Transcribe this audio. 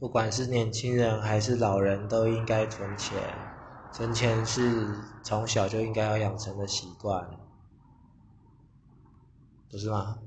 不管是年轻人还是老人都应该存钱存钱是从小就应该要养成的习惯不是吗？